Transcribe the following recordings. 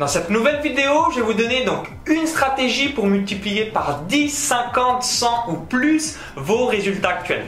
Dans cette nouvelle vidéo, je vais vous donner donc une stratégie pour multiplier par 10, 50, 100 ou plus vos résultats actuels.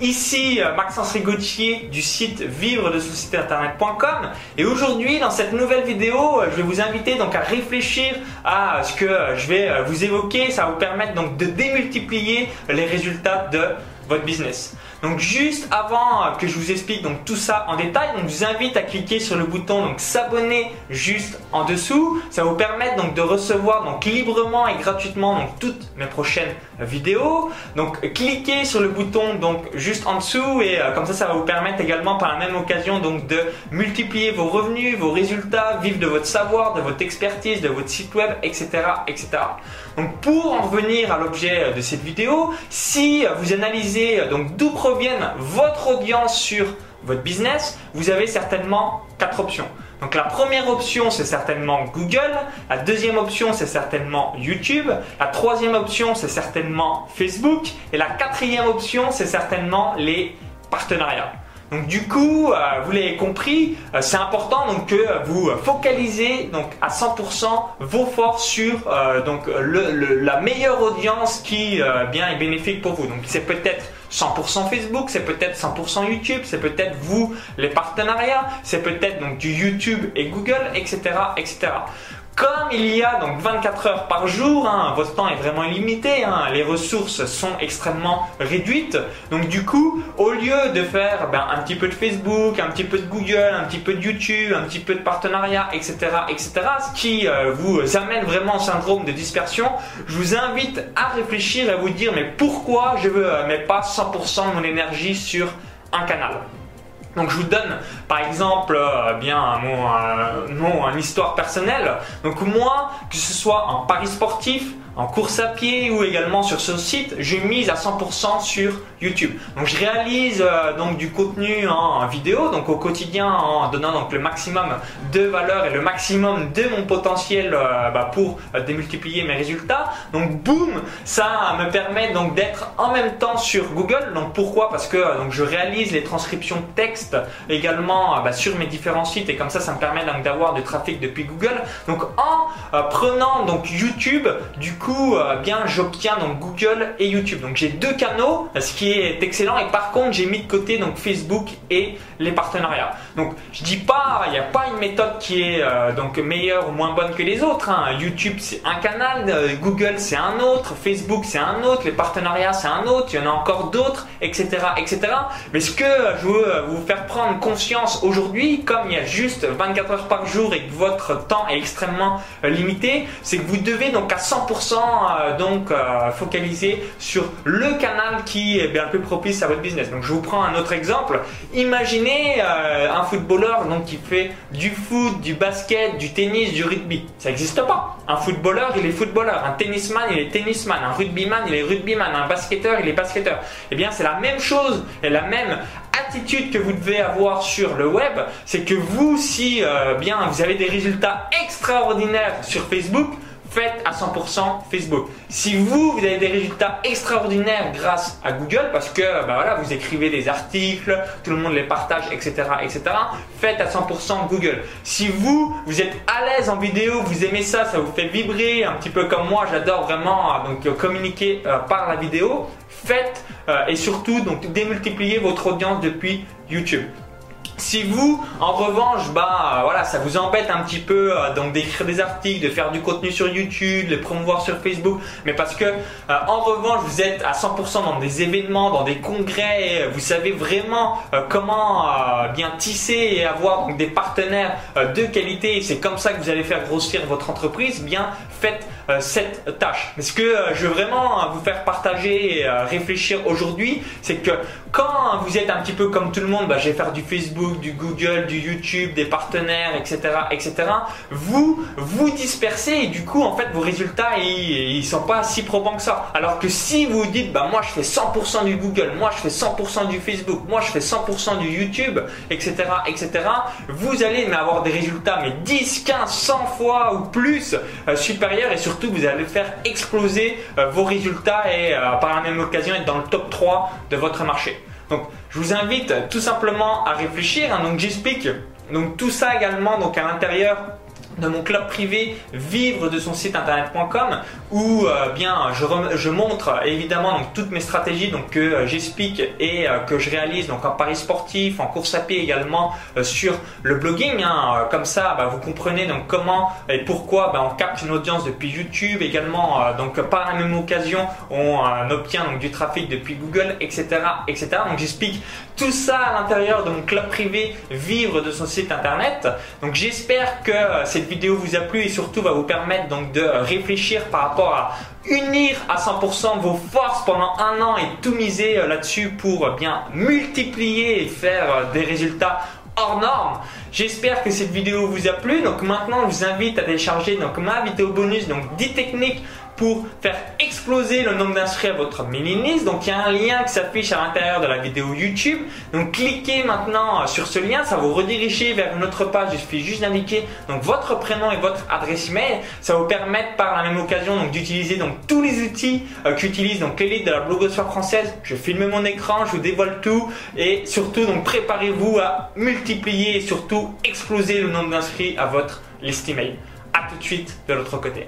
Ici euh, Maxence Rigotier du site vivre de internet.com et aujourd'hui dans cette nouvelle vidéo euh, je vais vous inviter donc à réfléchir à ce que euh, je vais vous évoquer ça va vous permettre donc de démultiplier les résultats de votre business. Donc juste avant que je vous explique donc tout ça en détail, donc je vous invite à cliquer sur le bouton donc s'abonner juste en dessous. Ça va vous permettre donc de recevoir donc librement et gratuitement donc toutes mes prochaines vidéos. Donc cliquez sur le bouton donc juste en dessous et euh, comme ça ça va vous permettre également par la même occasion donc de multiplier vos revenus, vos résultats, vivre de votre savoir, de votre expertise, de votre site web, etc., etc. Donc pour en revenir à l'objet de cette vidéo, si vous analysez donc d'où proviennent votre audience sur votre business, vous avez certainement quatre options. Donc la première option, c'est certainement Google. La deuxième option, c'est certainement YouTube. La troisième option, c'est certainement Facebook. Et la quatrième option, c'est certainement les partenariats. Donc du coup, euh, vous l'avez compris, euh, c'est important donc que vous focalisez donc à 100% vos forces sur euh, donc la meilleure audience qui bien est bénéfique pour vous. Donc c'est peut-être 100% Facebook, c'est peut-être 100% YouTube, c'est peut-être vous les partenariats, c'est peut-être donc du YouTube et Google, etc., etc. Comme il y a donc 24 heures par jour, hein, votre temps est vraiment limité, hein, les ressources sont extrêmement réduites. Donc du coup, au lieu de faire ben, un petit peu de Facebook, un petit peu de Google, un petit peu de YouTube, un petit peu de partenariat, etc., etc., ce qui euh, vous amène vraiment au syndrome de dispersion, je vous invite à réfléchir et à vous dire mais pourquoi je ne euh, mets pas 100% de mon énergie sur un canal? Donc je vous donne par exemple euh, bien mon, euh, une histoire personnelle. Donc moi, que ce soit en paris sportif, en course à pied ou également sur ce site, je mise à 100% sur YouTube. Donc je réalise euh, donc du contenu en vidéo, donc au quotidien en donnant donc le maximum de valeur et le maximum de mon potentiel euh, bah, pour euh, démultiplier mes résultats. Donc boum, ça me permet donc d'être en même temps sur Google. Donc pourquoi? Parce que donc je réalise les transcriptions texte également bah, sur mes différents sites et comme ça ça me permet donc d'avoir du trafic depuis Google. Donc en prenant donc YouTube, du coup euh, bien, j'obtiens donc Google et YouTube. Donc j'ai deux canaux, ce qui est excellent. Et par contre, j'ai mis de côté donc Facebook et les partenariats. Donc je dis pas, il n'y a pas une méthode qui est euh, donc meilleure ou moins bonne que les autres. Hein. YouTube c'est un canal, euh, Google c'est un autre, Facebook c'est un autre, les partenariats c'est un autre, il y en a encore d'autres, etc., etc. Mais ce que je veux vous faire prendre conscience aujourd'hui, comme il y a juste 24 heures par jour et que votre temps est extrêmement limité, c'est que vous devez donc à 100% euh, donc euh, focaliser sur le canal qui est bien plus propice à votre business. Donc je vous prends un autre exemple. Imaginez euh, un footballeur donc qui fait du foot, du basket, du tennis, du rugby. Ça n'existe pas. Un footballeur, il est footballeur. Un tennisman, il est tennisman. Un rugbyman, il est rugbyman. Un basketteur, il est basketteur. Eh bien, c'est la même chose et la même attitude que vous devez avoir sur le web, c'est que vous, si bien vous avez des résultats extraordinaires sur Facebook, faites à 100% Facebook. Si vous, vous avez des résultats extraordinaires grâce à Google, parce que bah voilà, vous écrivez des articles, tout le monde les partage, etc., etc., faites à 100% Google. Si vous, vous êtes à l'aise en vidéo, vous aimez ça, ça vous fait vibrer, un petit peu comme moi, j'adore vraiment euh, donc communiquer euh, par la vidéo, faites euh, et surtout donc démultipliez votre audience depuis YouTube. Si vous, en revanche, bah voilà, ça vous embête un petit peu euh, donc d'écrire des articles, de faire du contenu sur YouTube, de promouvoir sur Facebook, mais parce que euh, en revanche vous êtes à 100% dans des événements, dans des congrès, et vous savez vraiment euh, comment bien tisser et avoir donc des partenaires de qualité, et c'est comme ça que vous allez faire grossir votre entreprise, bien faites cette tâche. Mais ce que je veux vraiment vous faire partager et réfléchir aujourd'hui, c'est que quand vous êtes un petit peu comme tout le monde, bah, je vais faire du Facebook, du Google, du YouTube, des partenaires, etc., etc. Vous vous dispersez et du coup, en fait, vos résultats ils, ils sont pas si probants que ça. Alors que si vous dites, bah moi je fais 100% du Google, moi je fais 100% du Facebook, moi je fais 100% du YouTube, etc., etc. Vous allez avoir des résultats mais 10, 15, 100 fois ou plus euh, supérieurs et surtout vous allez faire exploser euh, vos résultats et euh, par la même occasion être dans le top 3 de votre marché. Donc, je vous invite tout simplement à réfléchir. Hein. donc, j'explique donc tout ça également à l'intérieur de mon club privé vivre de son site internet.com où euh, bien je, montre évidemment donc toutes mes stratégies donc que euh, j'explique et euh, que je réalise donc en paris sportif, en course à pied également sur le blogging. Hein. comme ça, bah, vous comprenez donc comment et pourquoi bah, on capte une audience depuis YouTube également. donc par la même occasion, on obtient donc du trafic depuis Google, etc., etc. Donc j'explique tout ça à l'intérieur de mon club privé vivre de son site internet. Donc j'espère que cette vidéo vous a plu et surtout va vous permettre donc de réfléchir par rapport à unir à 100% vos forces pendant un an et tout miser euh, là-dessus pour bien multiplier et faire euh, des résultats hors normes. J'espère que cette vidéo vous a plu. Donc maintenant, je vous invite à télécharger donc ma vidéo bonus, donc 10 techniques pour faire exploser le nombre d'inscrits à votre mailing list. Donc il y a un lien qui s'affiche à l'intérieur de la vidéo YouTube. Donc cliquez maintenant euh, sur ce lien, ça vous rediriger vers une autre page. Il suffit juste d'indiquer donc votre prénom et votre adresse email. Ça vous permettre par la même occasion donc d'utiliser donc tous les outils euh, qu'utilise donc l'élite de la blogosphère française. Je filme mon écran, je vous dévoile tout et surtout donc préparez-vous à multiplier et surtout exploser le nombre d'inscrits à votre liste email. A tout de suite de l'autre côté.